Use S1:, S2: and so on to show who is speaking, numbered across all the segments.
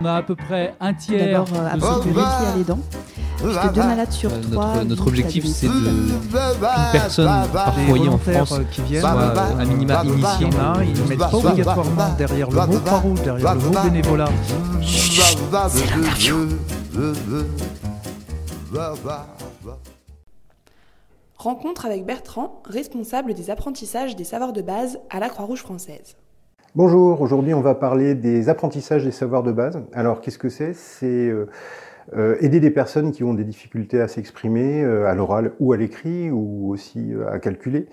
S1: On a à peu près un tiers.
S2: D'abord, euh, le métier à les dents. Puisque deux malades sur
S3: Euh,
S2: trois.
S3: notre, objectif, c'est de qu'une personne par foyer en France
S1: euh, qui viennent,
S3: soit
S1: euh,
S3: à minima initié.
S1: Il y en a, ils ne mettent pas obligatoirement derrière le mot Croix-Rouge, derrière le mot bénévolat.
S4: Rencontre avec Bertrand, responsable des apprentissages des savoirs de base à la Croix-Rouge française.
S5: Bonjour, aujourd'hui on va parler des apprentissages des savoirs de base. Alors qu'est-ce que c'est? C'est euh, euh, aider des personnes qui ont des difficultés à s'exprimer euh, à l'oral ou à l'écrit ou aussi euh, à calculer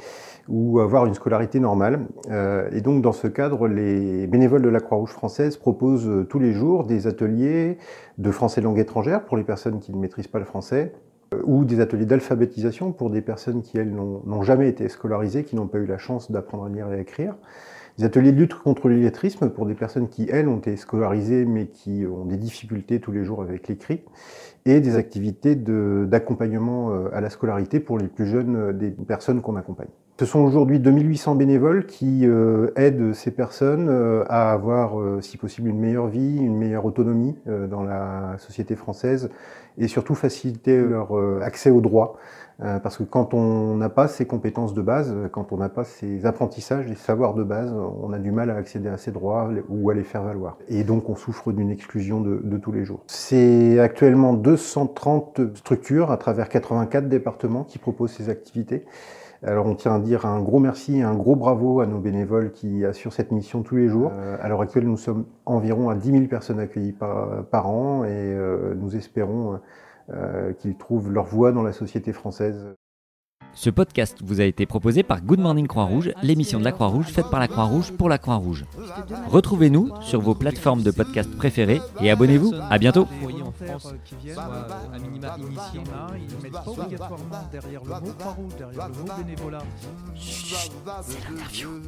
S5: ou avoir une scolarité normale. Euh, et donc dans ce cadre, les bénévoles de la Croix-Rouge française proposent tous les jours des ateliers de français langue étrangère pour les personnes qui ne maîtrisent pas le français ou des ateliers d'alphabétisation pour des personnes qui, elles, n'ont jamais été scolarisées, qui n'ont pas eu la chance d'apprendre à lire et à écrire des ateliers de lutte contre l'illettrisme pour des personnes qui, elles, ont été scolarisées mais qui ont des difficultés tous les jours avec l'écrit, et des activités d'accompagnement euh, à la scolarité pour les plus jeunes euh, des personnes qu'on accompagne. Ce sont aujourd'hui 2800 bénévoles qui euh, aident ces personnes euh, à avoir, euh, si possible, une meilleure vie, une meilleure autonomie euh, dans la société française et surtout faciliter leur euh, accès aux droits. Euh, parce que quand on n'a pas ces compétences de base, quand on n'a pas ces apprentissages, les savoirs de base, on a du mal à accéder à ces droits ou à les faire valoir. Et donc on souffre d'une exclusion de, de tous les jours. C'est actuellement 230 structures à travers 84 départements qui proposent ces activités. Alors on tient dire un gros merci et un gros bravo à nos bénévoles qui assurent cette mission tous les jours. Euh, à l'heure actuelle, nous sommes environ à 10 000 personnes accueillies par, par an et euh, nous espérons euh, qu'ils trouvent leur voie dans la société française.
S6: Ce podcast vous a été proposé par Good Morning Croix-Rouge, l'émission de la Croix-Rouge faite par la Croix-Rouge pour la Croix-Rouge. Retrouvez-nous sur vos plateformes de podcast préférées et abonnez-vous. À bientôt.
S1: Euh, qui viennent, euh,
S3: à minima
S1: il y
S3: initié.
S1: en a, ils ne mettent pas obligatoirement derrière le mot Croix-Rouge, derrière le mot bénévolat.
S5: C'est l'interview.